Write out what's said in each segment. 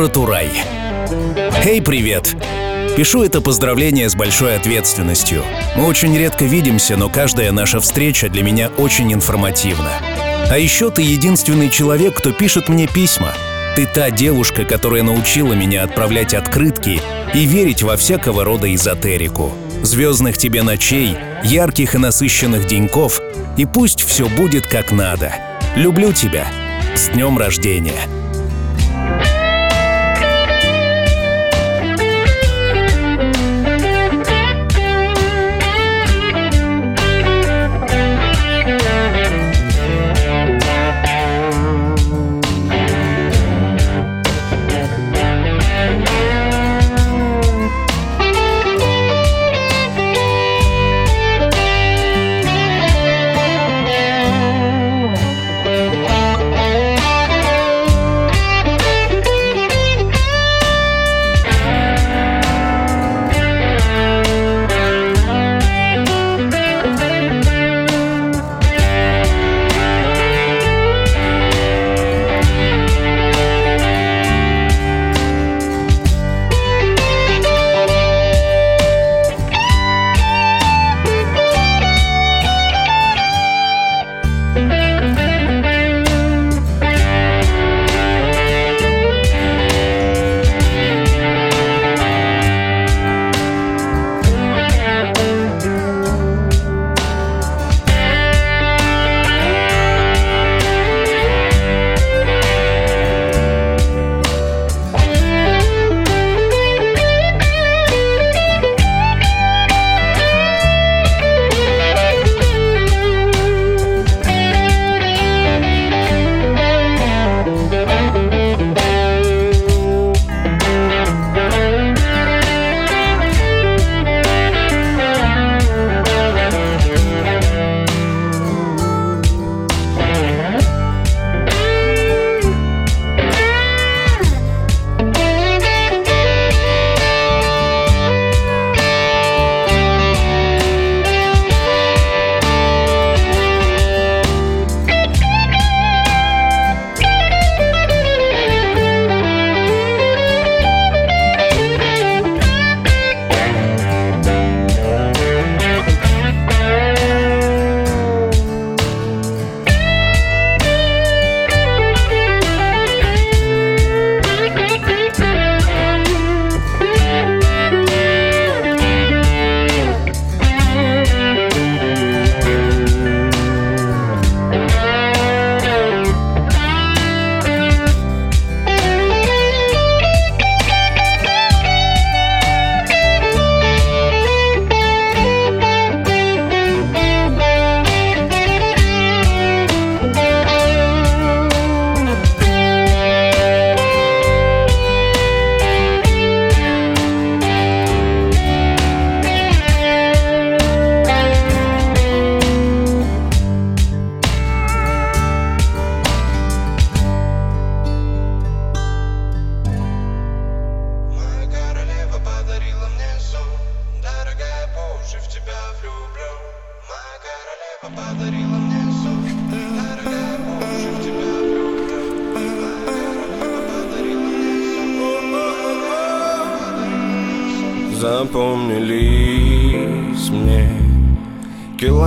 город Урай. Эй, привет! Пишу это поздравление с большой ответственностью. Мы очень редко видимся, но каждая наша встреча для меня очень информативна. А еще ты единственный человек, кто пишет мне письма. Ты та девушка, которая научила меня отправлять открытки и верить во всякого рода эзотерику. Звездных тебе ночей, ярких и насыщенных деньков, и пусть все будет как надо. Люблю тебя. С днем рождения!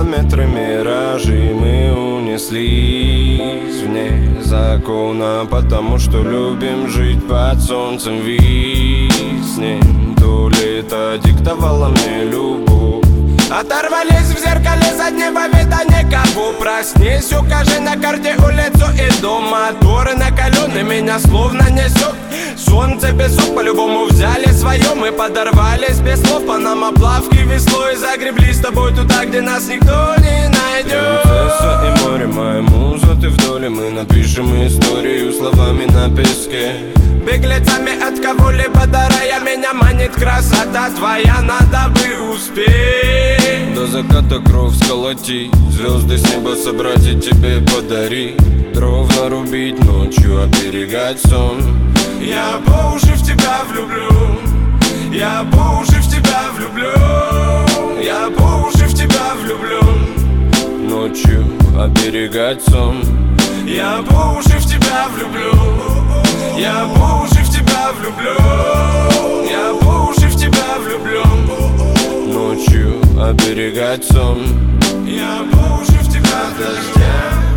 Километры миражей мы унеслись вне закона Потому что любим жить под солнцем виснем заднего вида никого Проснись, укажи на карте улицу и дом Моторы накалены, меня словно несет Солнце песок по-любому взяли свое Мы подорвались без слов по нам оплавки веслой Загребли с тобой туда, где нас никто не Принцесса и море, моя муза, ты в доле Мы напишем историю словами на песке Беглецами от кого-либо дарая Меня манит красота твоя, надо бы успеть До заката кровь сколотить Звезды с неба собрать и тебе подарить Дров нарубить ночью, оберегать сон. Я по уши в тебя влюблю. Я по уши в тебя влюблю. Я по уши в тебя влюблен Ночью оберегать сон Я по уши в тебя влюблю. Я по уши в тебя влюблен Я по уши в тебя влюблен Ночью оберегать сон Я по уши в тебя Укрою,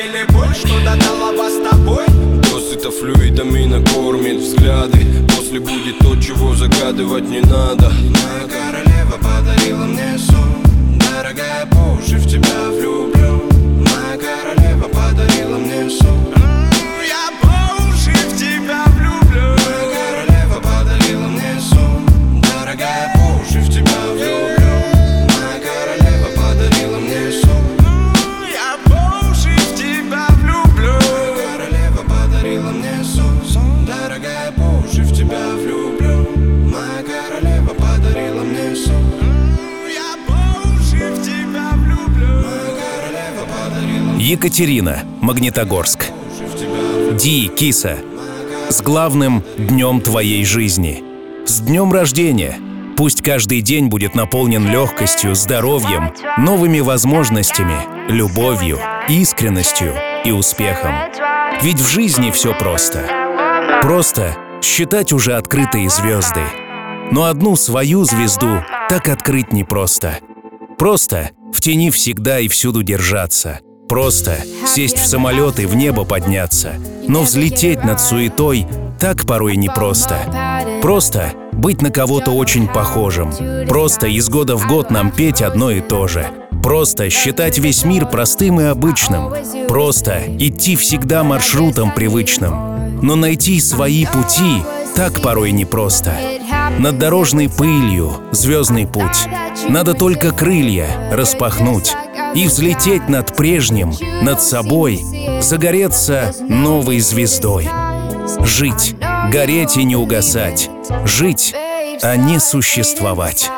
или боль, что додала вас с тобой? Досыта флюидами накормит взгляды. После будет то, чего загадывать не надо. Моя королева подарила мне сон. Дорогая, по уши в тебя влюблен Екатерина, Магнитогорск. Ди, киса. С главным днем твоей жизни. С днем рождения. Пусть каждый день будет наполнен легкостью, здоровьем, новыми возможностями, любовью, искренностью и успехом. Ведь в жизни все просто. Просто считать уже открытые звезды. Но одну свою звезду так открыть непросто. Просто в тени всегда и всюду держаться. Просто сесть в самолет и в небо подняться. Но взлететь над суетой так порой непросто. Просто быть на кого-то очень похожим. Просто из года в год нам петь одно и то же. Просто считать весь мир простым и обычным. Просто идти всегда маршрутом привычным. Но найти свои пути так порой непросто. Над дорожной пылью звездный путь. Надо только крылья распахнуть и взлететь над прежним, над собой, загореться новой звездой. Жить, гореть и не угасать. Жить, а не существовать.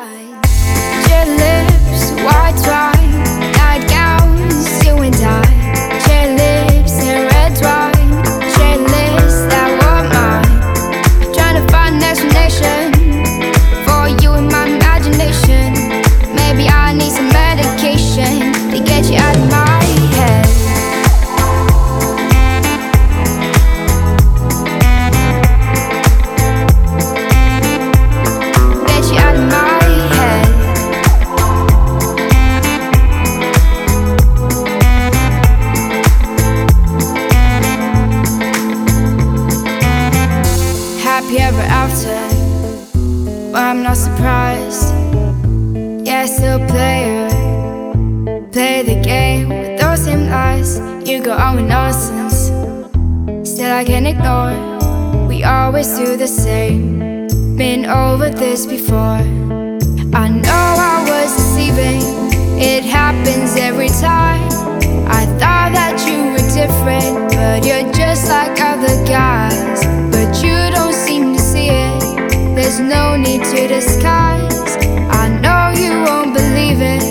I. We always do the same. Been over this before. I know I was deceiving. It happens every time. I thought that you were different, but you're just like other guys. But you don't seem to see it. There's no need to disguise. I know you won't believe it,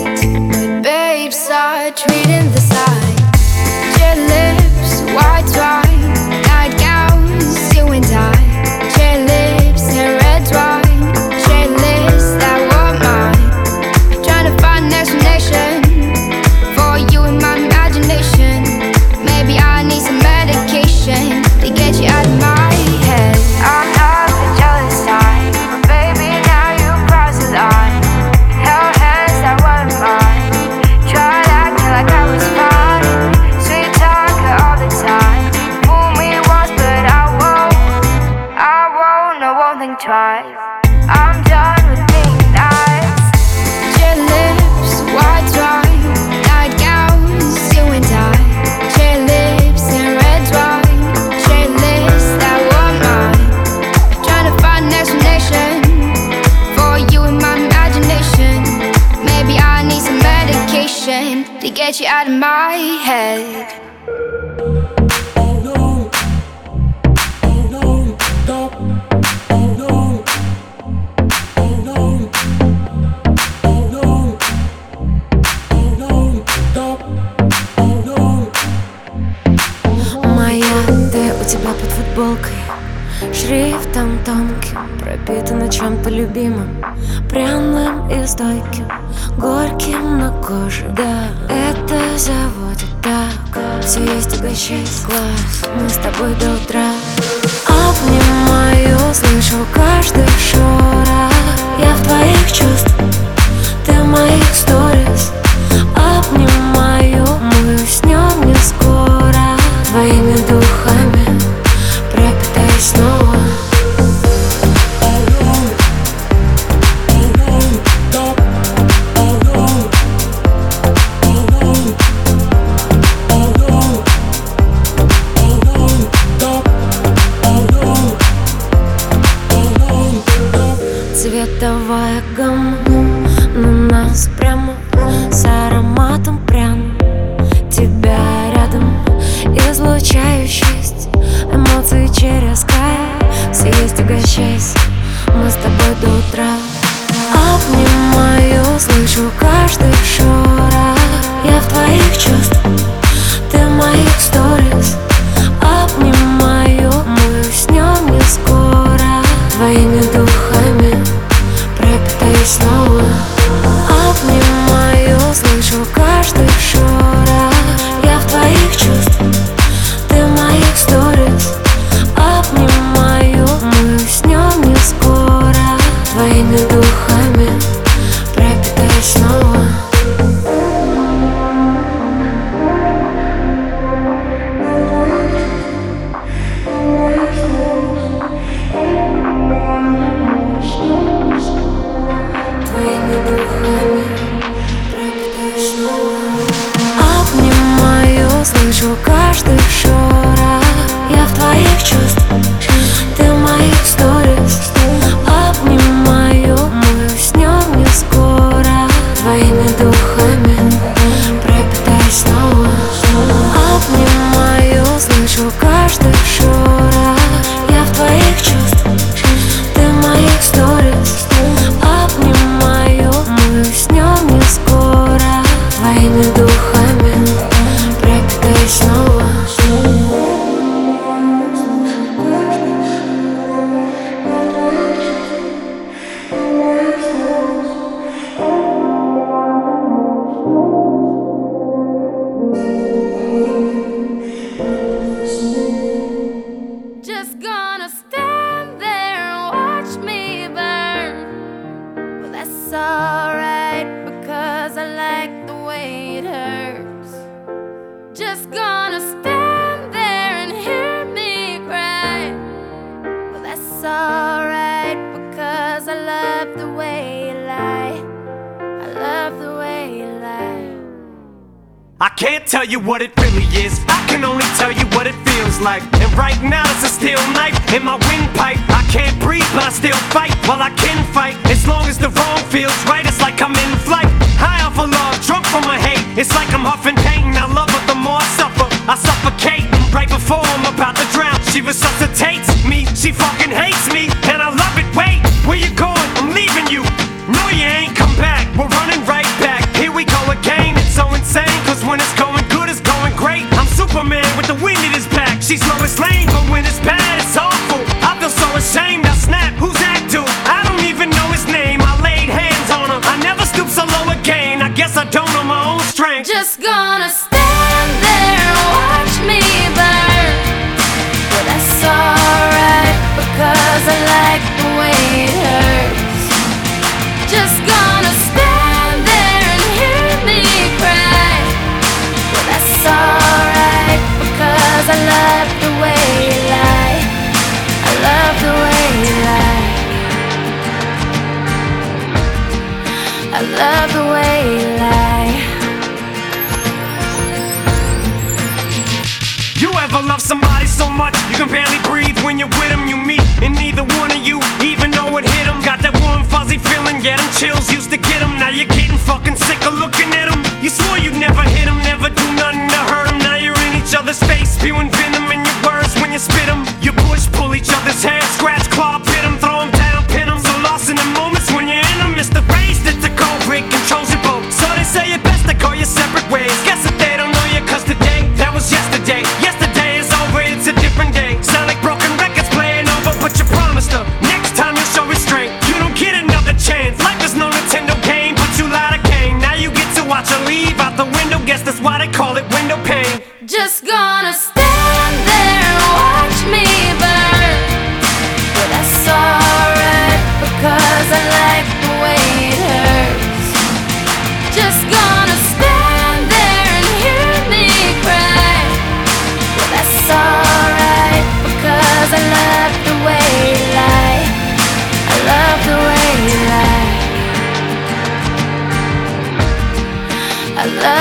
более стойким Горьким на коже, да Это заводит так. Все есть угощай глаз. Мы с тобой до утра. Обнимаю, слышу каждый шорох. Я в твоих чувствах, ты моих стоишь каждый шаг now you're getting fucking sick of looking at him. You swore you'd never hit him, never do nothing to hurt him. Now you're in each other's face, spewing venom in your words when you spit him. You're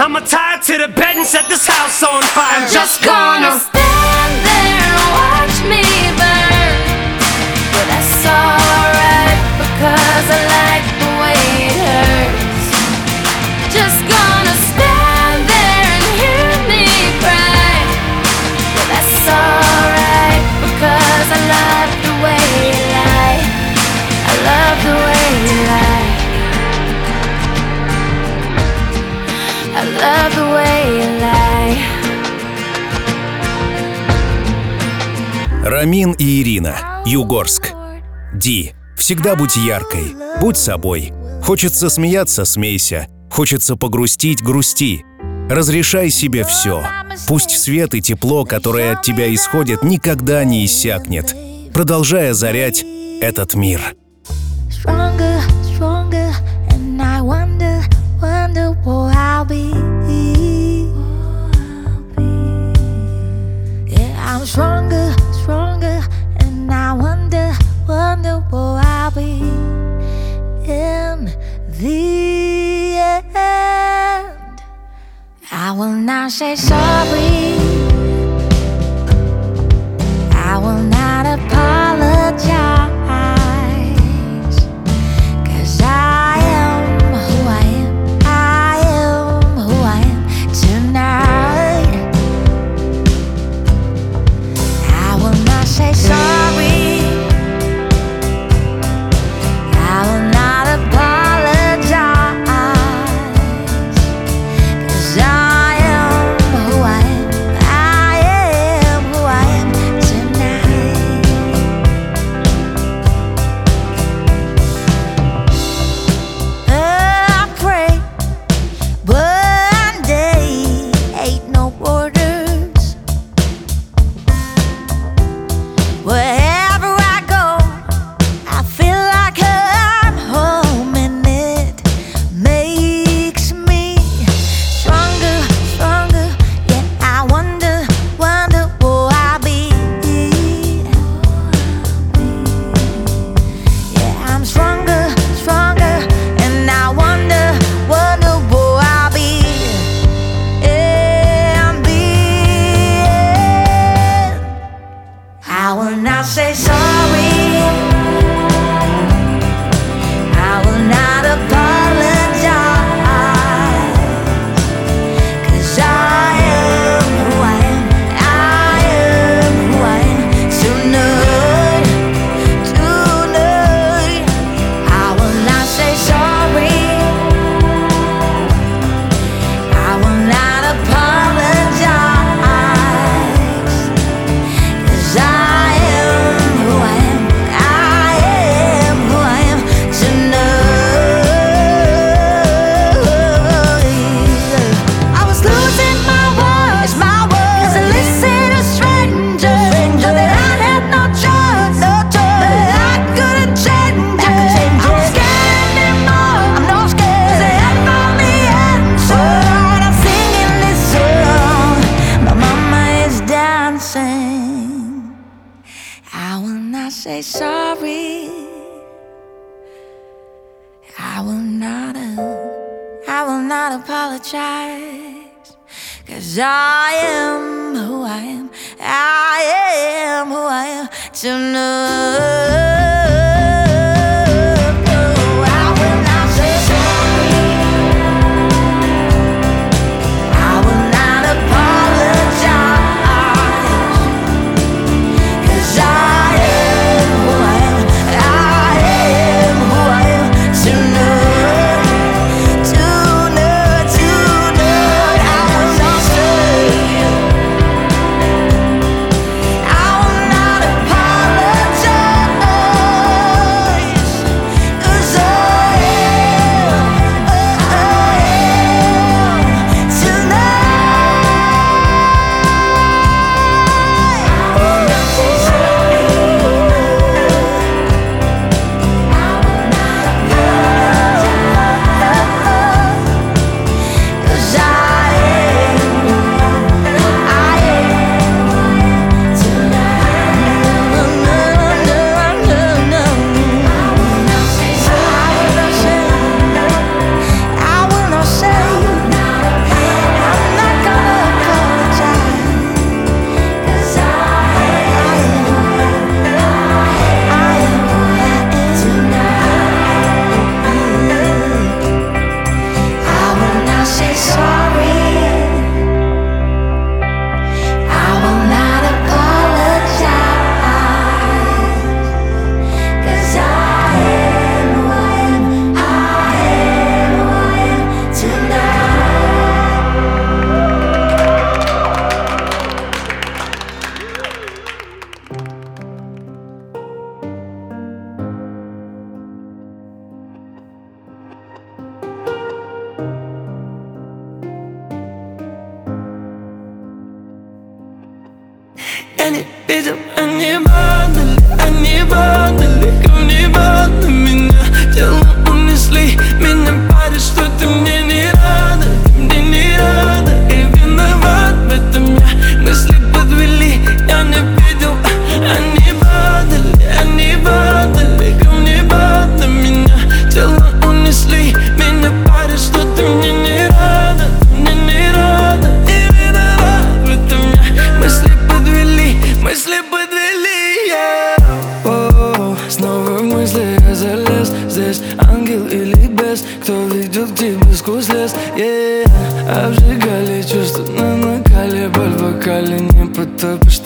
I'ma tie to the bed and set this house on fire. I'm just gonna. Рамин и Ирина. Югорск. Ди. Всегда будь яркой. Будь собой. Хочется смеяться – смейся. Хочется погрустить – грусти. Разрешай себе все. Пусть свет и тепло, которое от тебя исходит, никогда не иссякнет, продолжая зарять этот мир. Stronger say so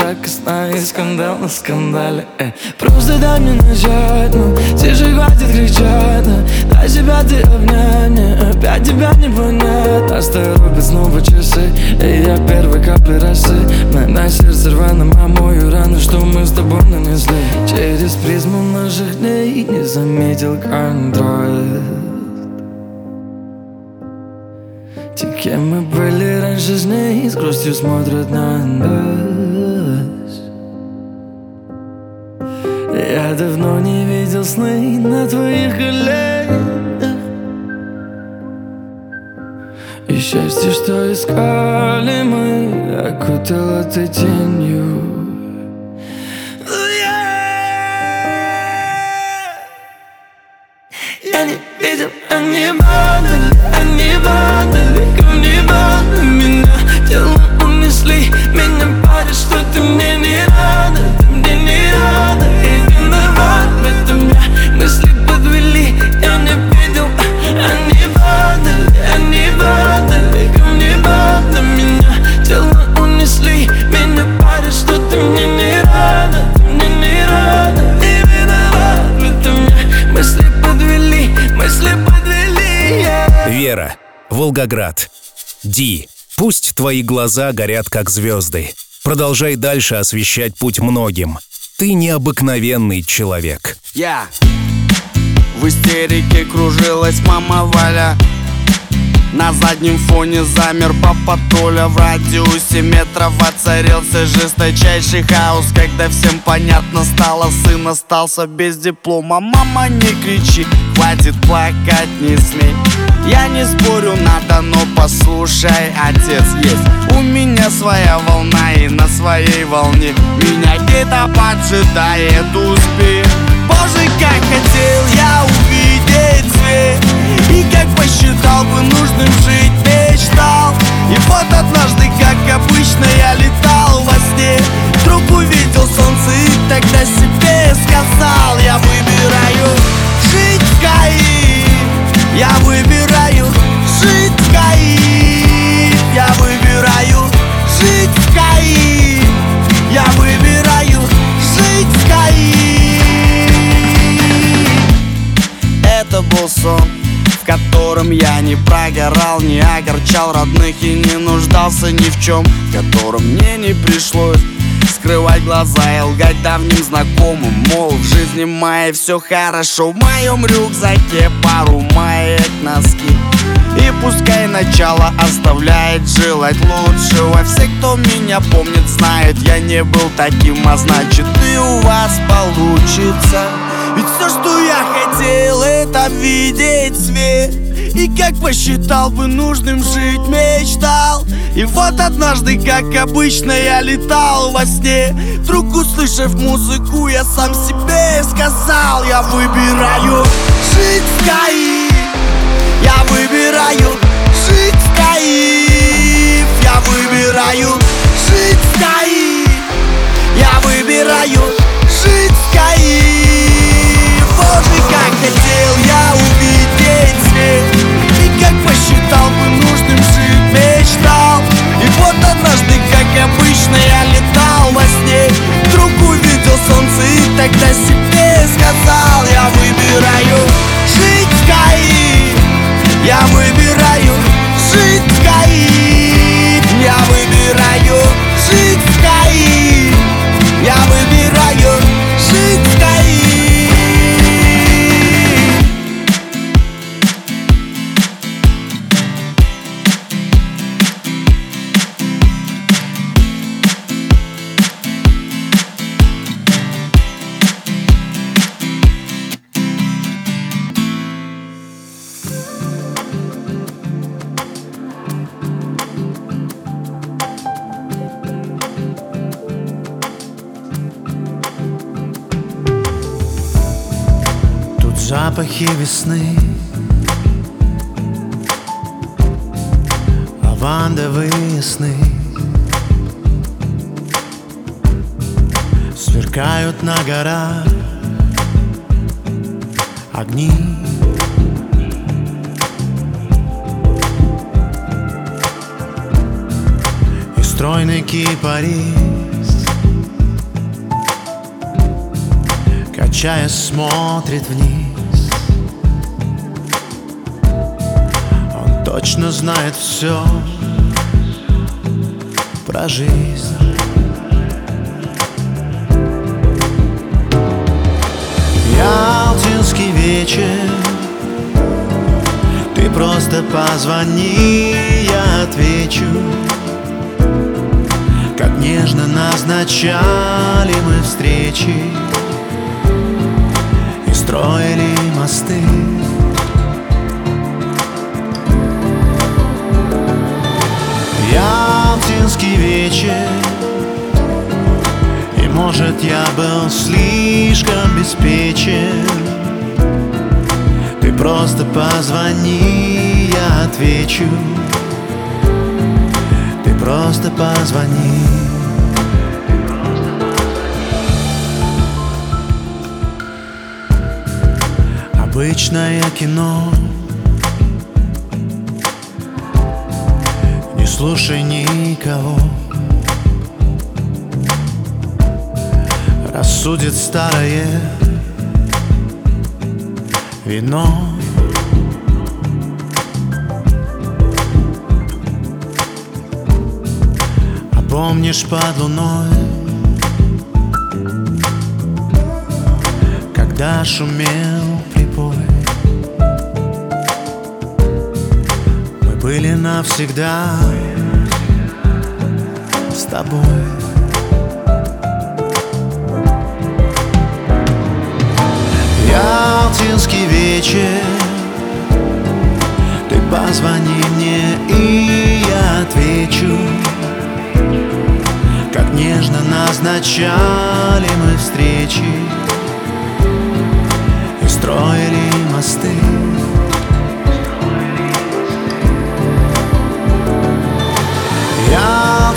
так и сна скандал на скандале э. Просто дай мне начать Ну, тише хватит кричать ну, Дай себя ты обнять Мне опять тебя не понять. Торопят снова часы И я первой капли росы. На, на сердце рваном омою рану Что мы с тобой нанесли. Через призму наших дней Не заметил контроль те, кем мы были раньше с ней С грустью смотрят на нас Я давно не видел сны на твоих коленях. И счастье, что искали мы Окутало ты тенью Волгоград. Ди, пусть твои глаза горят как звезды. Продолжай дальше освещать путь многим. Ты необыкновенный человек. Я В истерике кружилась мама Валя На заднем фоне замер папа Толя. В радиусе метров воцарился жесточайший хаос. Когда всем понятно стало, сын остался без диплома. Мама, не кричи, хватит плакать, не смей. Я не спорю, надо, но послушай, отец есть. У меня своя волна и на своей волне. Меня где-то поджидает успех. Как хотел я увидеть свет И как посчитал бы нужным жить мечтал. И вот однажды, как обычно, я летал во сне. Вдруг увидел солнце и тогда себе сказал Я выбираю жить в Каире Я выбираю жить в Каире Я выбираю жить в Каире Я выбираю жить в Каире Это был сон в котором я не прогорал, не огорчал родных и не нуждался ни в чем В котором мне не пришлось скрывать глаза и лгать давним знакомым. Мол, в жизни моей все хорошо В моем рюкзаке пару маек, носки. И пускай начало оставляет желать лучшего. Все, кто меня помнит, знают, я не был таким А значит и у вас получится ведь все, что я хотел, это видеть свет. И как посчитал бы нужным жить, мечтал. И вот однажды, как обычно, я летал во сне. Вдруг услышав музыку, я сам себе сказал Я выбираю жить в Каир Я выбираю жить в Каир Я выбираю жить в Каир Я выбираю жить в Каир Боже, как хотел я увидеть свет. И как посчитал бы нужным жить мечтал И вот однажды, как обычно, я летал во сне. Вдруг увидел солнце и тогда себе сказал Я выбираю мосты Ялтинский вечер И может я был слишком беспечен. Ты просто позвони, я отвечу. Ты просто позвони Обычное кино. Не слушай никого. Рассудит старое вино. А помнишь под луной Когда шумел были навсегда с тобой. Ялтинский вечер. Ты позвони мне и я отвечу. Как нежно назначали мы встречи. Строили мосты.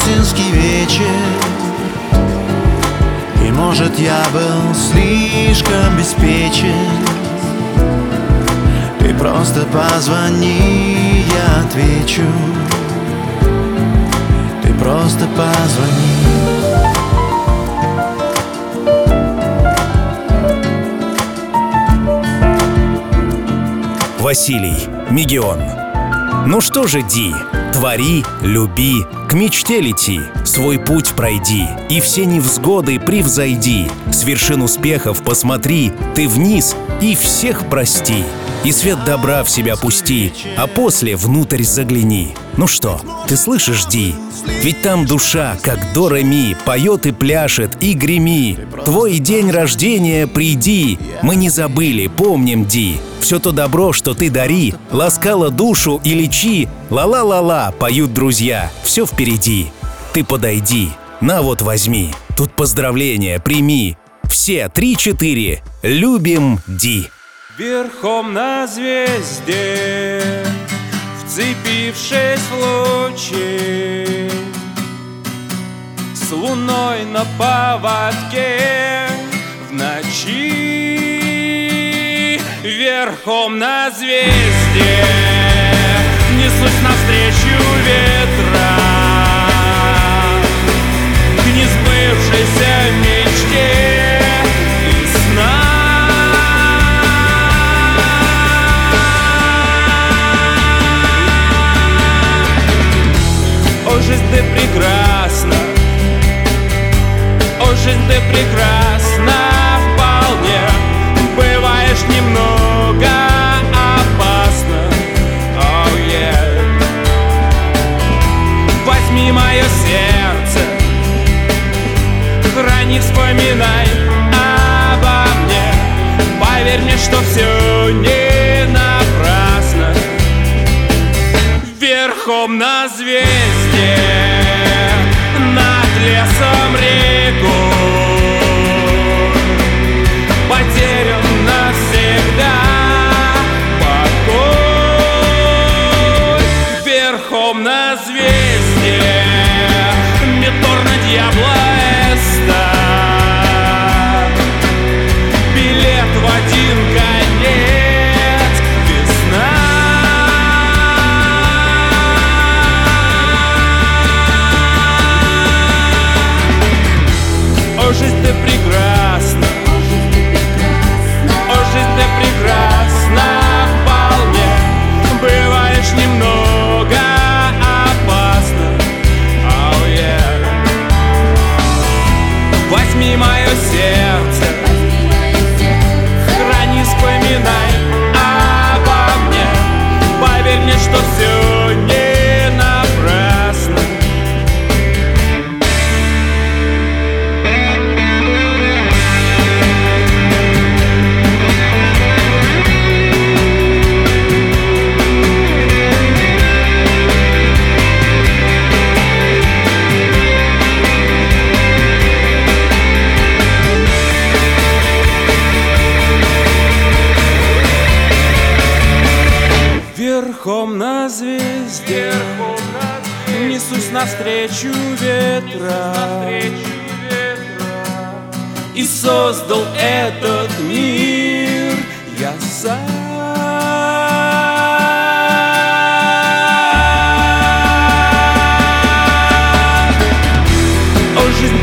Ялтинский вечер. И может я был слишком беспечен. Ты просто позвони, я отвечу. Ты просто позвони. Василий, Мегион. Ну что же, Ди, твори, люби, к мечте лети, свой путь пройди, и все невзгоды превзойди. С вершин успехов посмотри, ты вниз и всех прости. И свет добра в себя пусти, а после внутрь загляни. Ну что, ты слышишь, Ди? Ведь там душа, как до ми, поет и пляшет, и греми. Твой день рождения приди, мы не забыли, помним, Ди. Все то добро, что ты дари, ласкало душу и лечи. Ла-ла-ла-ла, поют друзья, все впереди. Ты подойди, на вот возьми, тут поздравления прими. Все три-четыре, любим Ди. Верхом на звезде, вцепившись в лучи, С луной на поводке в ночи. Верхом на звезде, несусь навстречу ветра. К несбывшейся мечте жизнь ты прекрасна, о, жизнь ты прекрасна вполне. Бываешь немного опасно, oh yeah. Возьми мое сердце, храни, вспоминай обо мне. Поверь мне, что все не напрасно. Верхом на звезде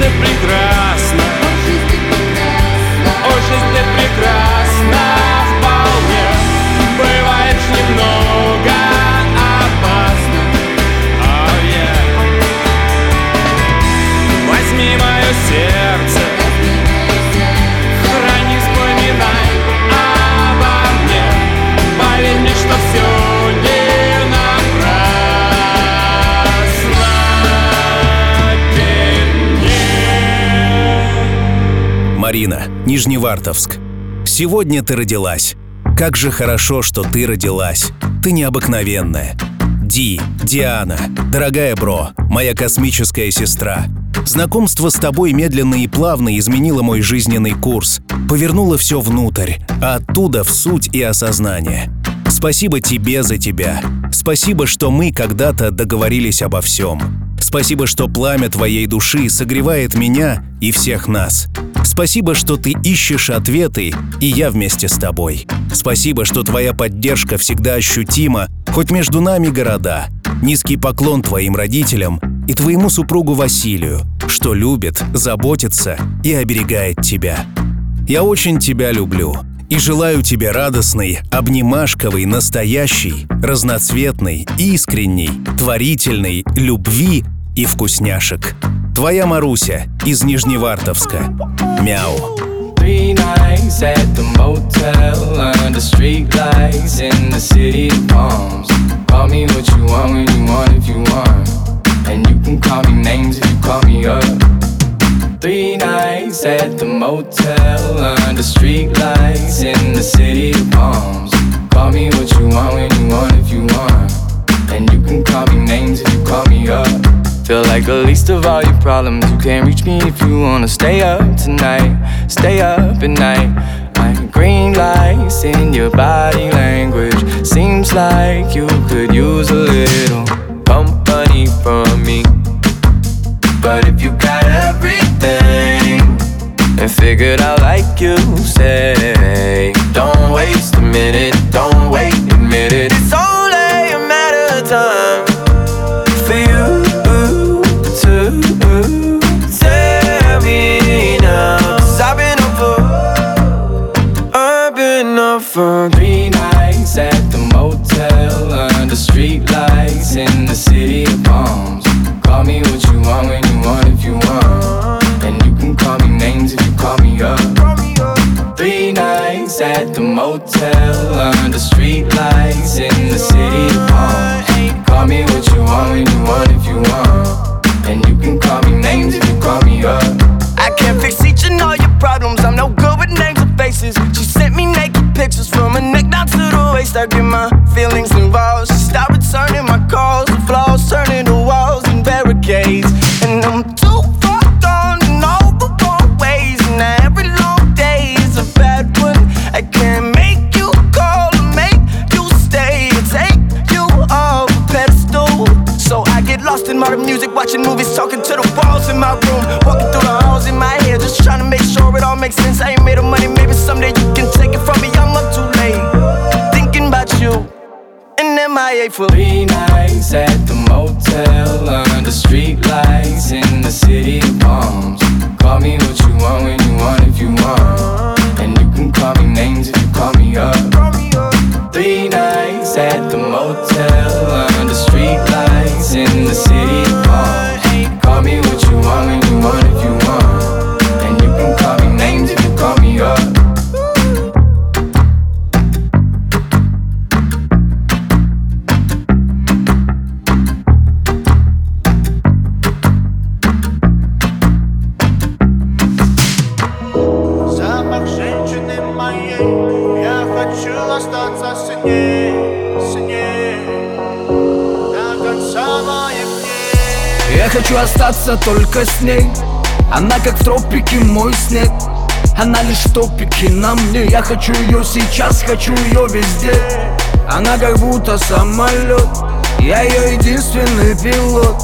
О, жизнь Марина, Нижневартовск. Сегодня ты родилась. Как же хорошо, что ты родилась. Ты необыкновенная. Ди, Диана, дорогая бро, моя космическая сестра. Знакомство с тобой медленно и плавно изменило мой жизненный курс, повернуло все внутрь, а оттуда в суть и осознание. Спасибо тебе за тебя. Спасибо, что мы когда-то договорились обо всем. Спасибо, что пламя твоей души согревает меня и всех нас. Спасибо, что ты ищешь ответы, и я вместе с тобой. Спасибо, что твоя поддержка всегда ощутима, хоть между нами города. Низкий поклон твоим родителям и твоему супругу Василию, что любит, заботится и оберегает тебя. Я очень тебя люблю и желаю тебе радостной, обнимашковой, настоящей, разноцветной, искренней, творительной любви и вкусняшек. Твоя Маруся из Нижневартовска. Мяу. Three nights at the motel under street lights in the city of palms. Call me what you want when you want if you want. And you can call me names if you call me up. Three nights at the motel under street lights in the city of palms. Call me what you want when you want if you want. And you can call me names if you call me. Feel like the least of all your problems. You can't reach me if you wanna stay up tonight. Stay up at night. Like green lights in your body language. Seems like you could use a little company from me. But if you got everything and figured out like you say, don't waste a minute, don't wait, motel under street lights in the city of palms. Call me what you want when you want if you want. And you can call me names if you call me up. I can't fix each and all your problems. I'm no good with names or faces. She sent me naked pictures from her neck down to the waist. I get my feelings involved. Watching movies, talking to the walls in my room, walking through the halls in my head, just trying to make sure it all makes sense. I ain't made of money, maybe someday you can take it from me. I'm up too late, thinking about you. And MIA for three nights at the motel under street lights in the city of palms. Call me what you want when you want if you want. And you can call me names if you call me up. Остаться только с ней Она как в тропике мой снег. Она лишь в топике на мне. Я хочу ее сейчас, хочу ее везде. Она как будто самолет Я ее единственный пилот.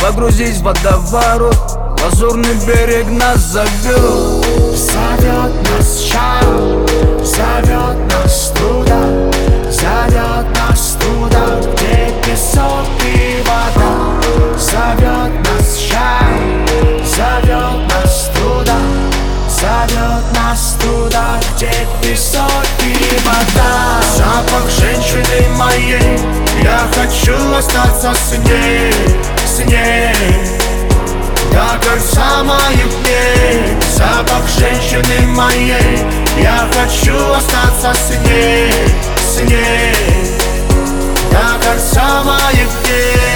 Погрузись в водоворот. Лазурный берег нас зовет Зовет нас шаг, зовет нас туда Зовет нас туда, где песок и вода? Зовет нас зовет нас туда Зовет нас туда, где песок и вода. Запах женщины моей Я хочу остаться с ней, с ней. До конца моих дней. Запах женщины моей Я хочу остаться с ней, с ней. До конца моих дней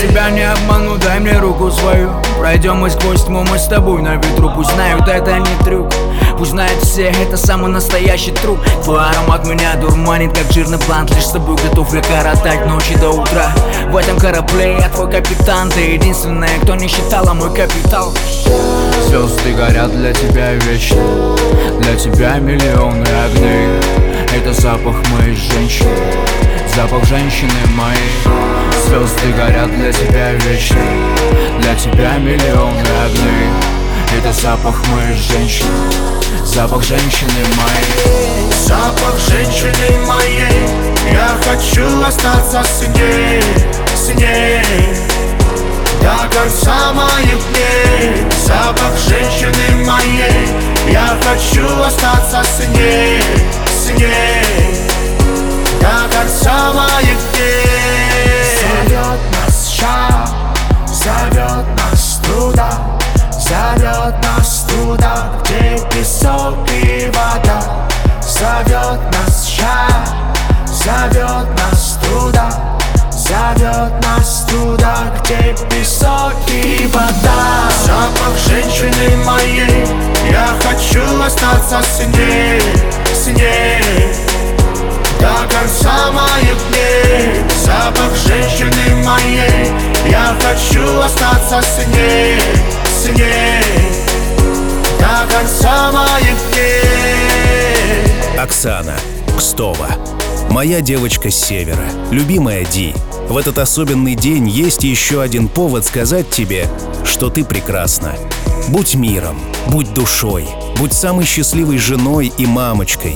тебя не обману, дай мне руку свою. Пройдем мы сквозь тьму, мы с тобой на ветру. Пусть знают, это не трюк. Пусть знают все, это самый настоящий труп Твой аромат меня дурманит, как жирный плант Лишь с тобой готов я коротать ночи до утра. В этом корабле я твой капитан. Ты единственная, кто не считала мой капитал. Звезды горят для тебя вечно. Для тебя миллионы огней Это запах моей женщины Запах женщины моей. Звезды горят для тебя вечно Для тебя миллионы огней. Это запах моей женщины Запах женщины моей. Запах женщины моей. Я хочу остаться с ней, с ней. До конца моих дней. Запах женщины моей. Я хочу остаться с ней, с ней До конца моих дней Зовет нас шаг, зовет нас туда Зовет нас туда, где песок и вода. Зовет нас шаг, зовет нас туда Зовет нас туда, где песок и вода. Запах женщины моей Я хочу остаться с ней, с ней До конца моих дней Запах женщины моей. Я хочу остаться с ней, с ней. До конца моих дней. Оксана Кстова. Моя девочка с севера, любимая Ди. В этот особенный день есть еще один повод сказать тебе, что ты прекрасна. Будь миром, будь душой, будь самой счастливой женой и мамочкой.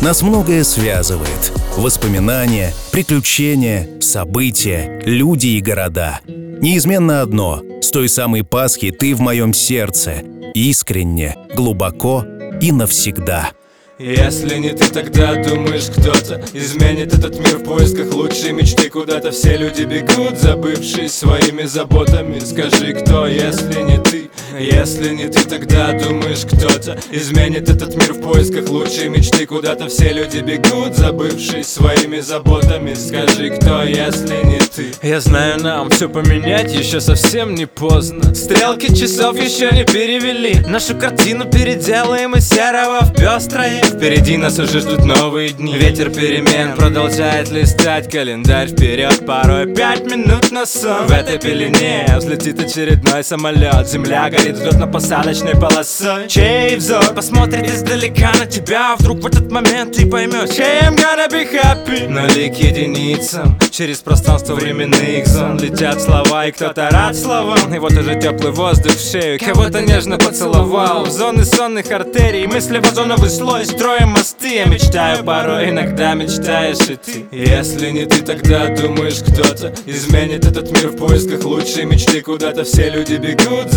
Нас многое связывает. Воспоминания, приключения, события, люди и города. Неизменно одно. С той самой Пасхи ты в моем сердце. Искренне, глубоко и навсегда. Если не ты, тогда думаешь кто-то Изменит этот мир в поисках лучшей мечты. Куда-то все люди бегут, забывшись своими заботами. Скажи, кто, если не ты Если не ты, тогда думаешь кто-то Изменит этот мир в поисках лучшей мечты. Куда-то все люди бегут, забывшись своими заботами. Скажи, кто, если не ты? Я знаю, нам все поменять еще совсем не поздно. Стрелки часов еще не перевели. Нашу картину переделаем из серого в пестрое Впереди нас уже ждут новые дни. Ветер перемен продолжает листать календарь вперед Порой пять минут на сон. В этой пелене взлетит очередной самолет Земля горит взлетно-посадочной полосой Чей взор посмотрит издалека на тебя? Вдруг в этот момент ты поймешь I'm gonna be happy? Нули к единицам Через пространство временных зон Летят слова и кто-то рад словам. И вот уже теплый воздух в шею Кого-то нежно поцеловал. В зоны сонных артерий Мысли в озоновый слой Строим мосты. Я мечтаю порой, иногда мечтаешь и ты. Если не ты, тогда думаешь кто-то Изменит этот мир в поисках лучшей мечты. Куда-то все люди бегут,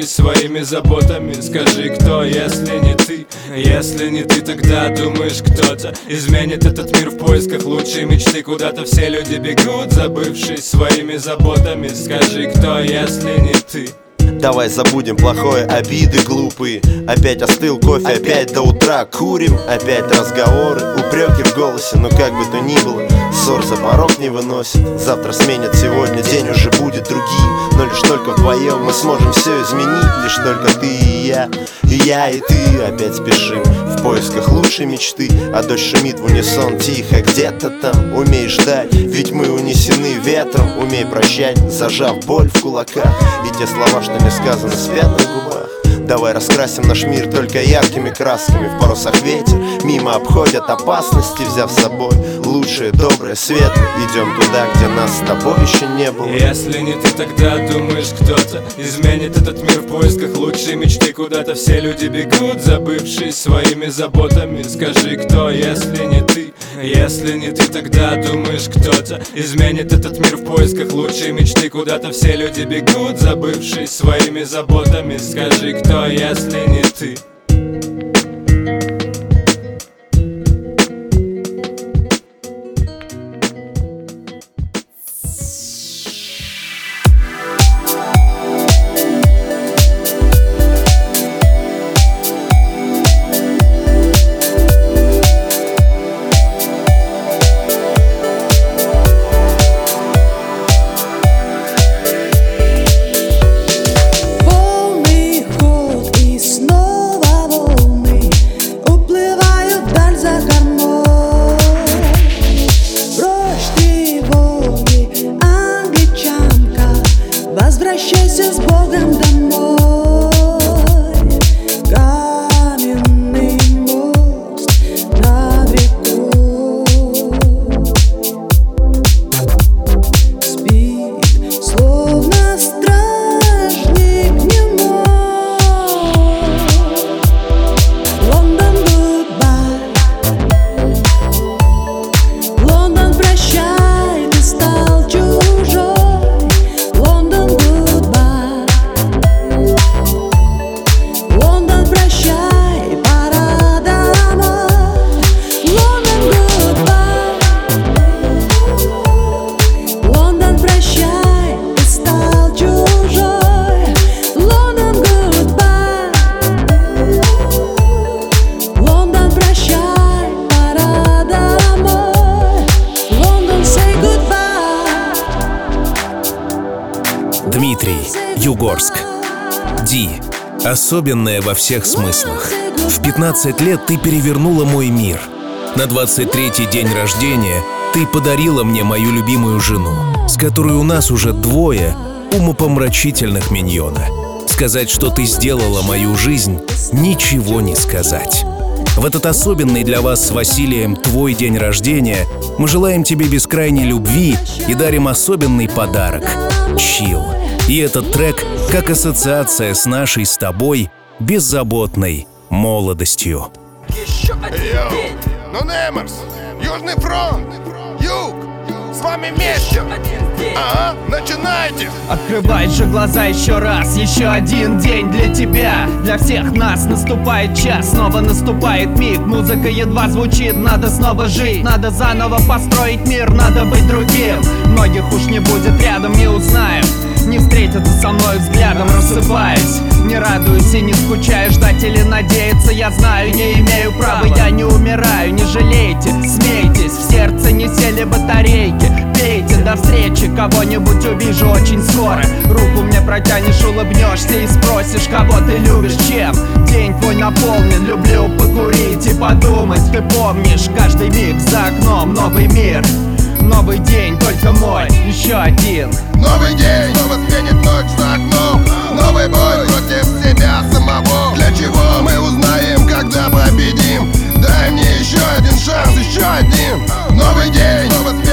забывшись своими заботами. Скажи, кто, если не ты? Если не ты, тогда думаешь кто-то Изменит этот мир в поисках лучшей мечты. Куда-то все люди бегут, забывшись своими заботами. Скажи, кто, если не ты? Давай забудем плохое, обиды глупые. Опять остыл кофе, опять до утра курим. Опять разговоры, упреки голосе Но как бы то ни было, ссор за порог не выносит. Завтра сменят сегодня, день уже будет другим. Но лишь только вдвоем мы сможем все изменить. Лишь только ты и я, и я и ты Опять спешим в поисках лучшей мечты. А дождь шумит в унисон тихо где-то там Умей ждать, ведь мы унесены ветром Умей прощать, зажав боль в кулаках. И те слова, что не сказаны, спят на губах Давай раскрасим наш мир только яркими красками. В парусах ветер, мимо обходят опасности Взяв с собой лучшее, доброе, светлое Идем туда, где нас с тобой еще не было. Если не ты, тогда думаешь кто-то Изменит этот мир в поисках лучшей мечты. Куда-то все люди бегут, забывшись своими заботами. Скажи, кто, если не ты? Если не ты, тогда думаешь кто-то Изменит этот мир в поисках лучшей мечты. Куда-то все люди бегут, забывшись своими заботами. Скажи, кто, если не ты особенная во всех смыслах. В 15 лет ты перевернула мой мир. На 23-й день рождения ты подарила мне мою любимую жену, с которой у нас уже двое умопомрачительных миньона. Сказать, что ты сделала мою жизнь, ничего не сказать. В этот особенный для вас с Василием твой день рождения мы желаем тебе бескрайней любви и дарим особенный подарок — чил. И этот трек как ассоциация с нашей с тобой беззаботной молодостью. Йоу, ну Немерс, Южный фронт, Юг, с вами вместе. Ага, начинайте. Открывай же глаза еще раз Еще один день для тебя. Для всех нас наступает час Снова наступает миг. Музыка едва звучит Надо снова жить. Надо заново построить мир Надо быть другим. Многих уж не будет рядом Не узнаем не встретятся со мной взглядом, рассыпаясь. Не радуюсь и не скучаю, ждать или надеяться Я знаю, не имею права, я не умираю Не жалейте, смейтесь, в сердце не сели батарейки Пейте, до встречи, кого-нибудь увижу очень скоро. Руку мне протянешь, улыбнешься и спросишь, кого ты любишь, чем? День твой наполнен, люблю покурить и подумать. Ты помнишь, каждый миг за окном новый мир Новый день, только мой, еще один. Новый день, снова сменит ночь за окном. Новый бой против себя самого. Для чего мы узнаем, когда победим? Дай мне еще один шанс, еще один. Новый день, снова сменит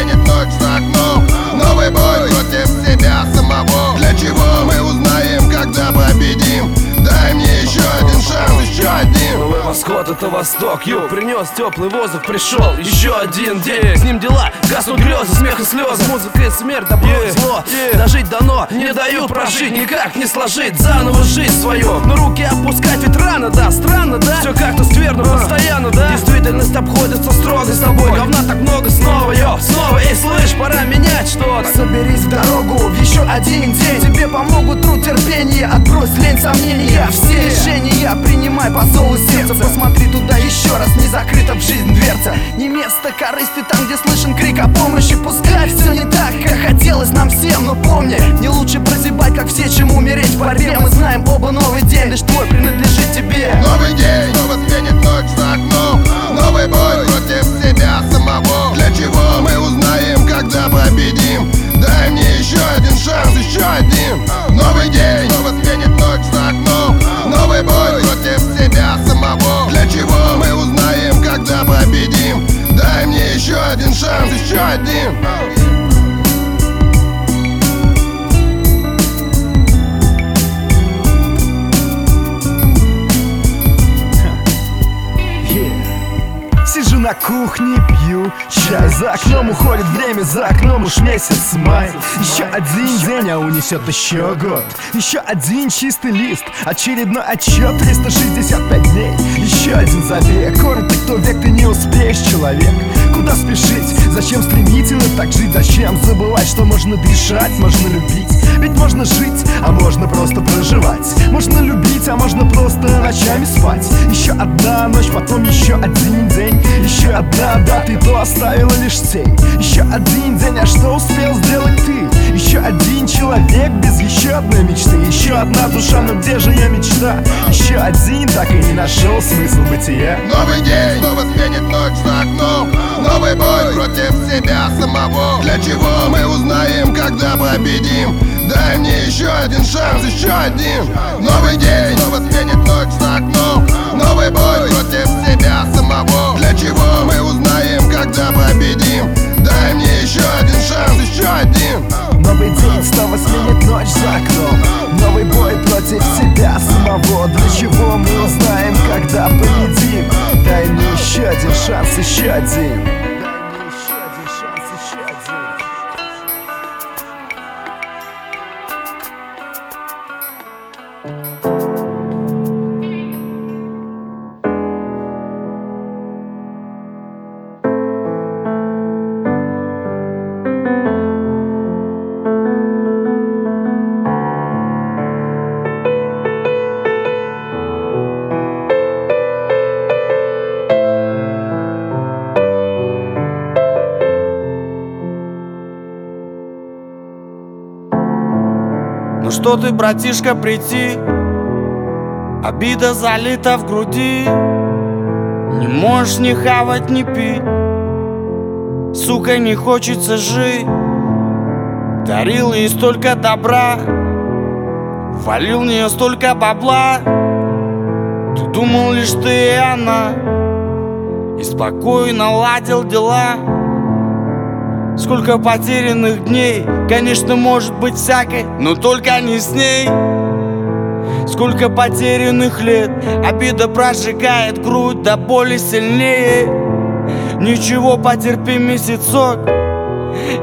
восход это восток, юг Принес теплый воздух, пришел еще один день. С ним дела, гаснут грезы, смех и слезы Музыка и смерть, добро и зло. Дожить дано, не дают прожить Никак не сложить. Заново жизнь свою Но руки опускать ведь рано, да, странно, да? Все как-то скверно, постоянно, да? Действительность обходится строго с тобой. Говна так много снова, йо, снова Эй, слышь, пора менять что-то. Соберись в дорогу в еще один день. Тебе помогут труд терпение, отбрось лень сомнения. Все. Решения принимай по зову сердца Посмотри туда еще раз, не закрыта в жизнь дверца. Не место корысти там, где слышен крик о помощи. Пускай все не так, как хотелось нам всем Но помни, не лучше прозябать, как все, чем умереть в борьбе. Мы знаем оба новый день, лишь твой принадлежит тебе. Новый день, снова сменит ночь за окном. Новый бой против себя самого. Для чего мы узнаем, когда победим? Дай мне еще один шанс, еще один. Новый день, снова сменит ночь еще один. шанс, еще кухне, пью чай За окном уходит время, за окном уж месяц май Еще один день, а унесет еще год Еще один чистый лист, очередной отчет 365 дней, еще один забег Коротко, кто век, ты не успеешь, человек Куда спешить? Зачем стремительно так жить? Зачем забывать, что можно дышать, можно любить? Ведь можно жить, а можно просто проживать. Можно любить, а можно просто ночами спать. Еще одна ночь, потом еще один день. Еще одна, да, ты то оставила лишь тень. Еще один день, а что успел сделать ты? Еще один человек без еще одной мечты. Еще одна душа, но где же ее мечта? Еще один, так и не нашел смысл бытия. Новый день, снова сменит ночь за окном. Новый бой против себя самого. Для чего мы узнаем, когда победим Дай мне еще один шанс, еще один. Новый день, снова сменит ночь за окном. Новый бой против себя самого. Для чего мы узнаем, когда победим? Дай мне еще один шанс, еще один. Новый день снова сменит ночь за окном. Новый бой против себя самого. Для чего мы узнаем, когда победим? Дай мне еще один шанс, еще один что ты, братишка, прийти? Обида залита в груди. Не можешь ни хавать, ни пить. Сука, не хочется жить. Дарил ей столько добра. Валил в нее столько бабла. Ты думал лишь ты и она. И спокойно ладил дела Сколько потерянных дней Конечно, может быть всякой Но только не с ней. Сколько потерянных лет Обида прожигает грудь до боли сильнее. Ничего, потерпи месяцок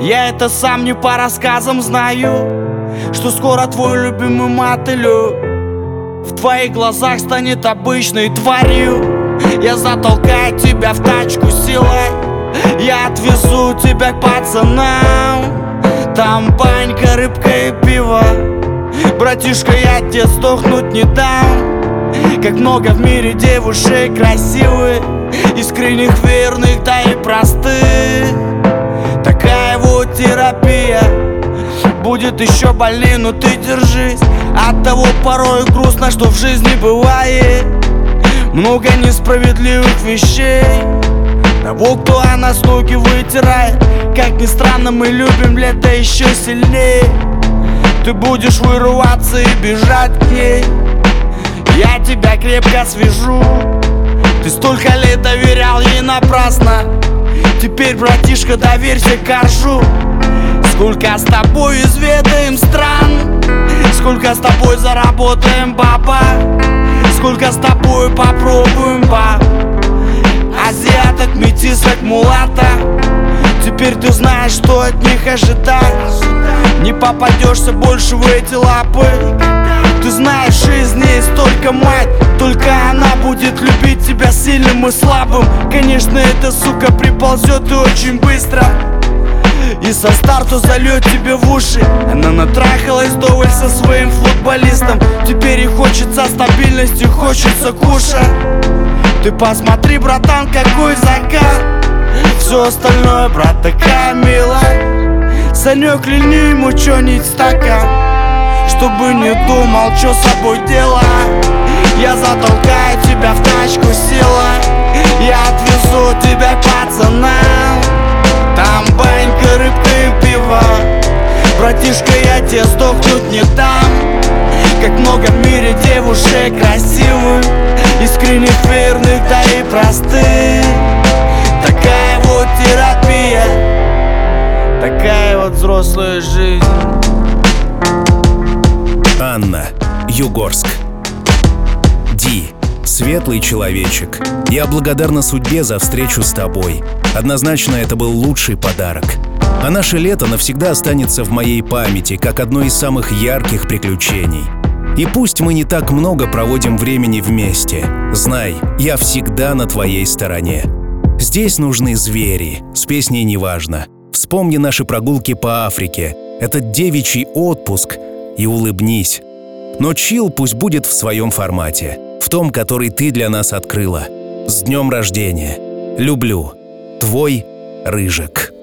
Я это сам не по рассказам знаю Что скоро твой любимый мотылек В твоих глазах станет обычной тварью. Я затолкаю тебя в тачку силой Я отвезу тебя к пацанам. Там банька, рыбка и пиво. Братишка, я тебе сдохнуть не дам. Как много в мире девушек красивых Искренних, верных, да и простых. Такая вот терапия. Будет еще больнее, но ты держись. От того порой грустно, что в жизни бывает Много несправедливых вещей Того, кто о нас ноги вытирает. Как ни странно, мы любим лето еще сильнее. Ты будешь вырываться и бежать к ней. Я тебя крепко свяжу. Ты столько лет доверял ей напрасно. Теперь, братишка, доверься коржу. Сколько с тобой изведаем стран. Сколько с тобой заработаем баба Сколько с тобой попробуем баб Азиаток, метисок, мулата. Теперь ты знаешь, что от них ожидать. Не попадешься больше в эти лапы. Ты знаешь, жизнь есть только мать. Только она будет любить тебя сильным и слабым. Конечно, эта сука приползет и очень быстро. И со старту зальет тебе в уши. Она натрахалась вдоволь со своим футболистом. Теперь ей хочется стабильности, хочется кушать Ты посмотри, братан, какой закат. Все остальное, брат, такая милая Санек, льни ему чё-нибудь стакан. Чтобы не думал, что собой делать. Я затолкаю тебя в тачку силой Я отвезу тебя к пацанам Там банька, рыбка и пиво. Братишка, я тебе сдохнуть не дам. Как много в мире девушек красивых Искренних, верных, да и простых Такая вот терапия Такая вот взрослая жизнь Анна, Югорск. Ди, светлый человечек. Я благодарна судьбе за встречу с тобой. Однозначно, это был лучший подарок. А наше лето навсегда останется в моей памяти, как одно из самых ярких приключений. И пусть мы не так много проводим времени вместе, знай, я всегда на твоей стороне. Здесь нужны звери, с песней неважно. Вспомни наши прогулки по Африке, этот девичий отпуск и улыбнись. Но чил пусть будет в своем формате, в том, который ты для нас открыла. С днем рождения! Люблю. Твой Рыжик.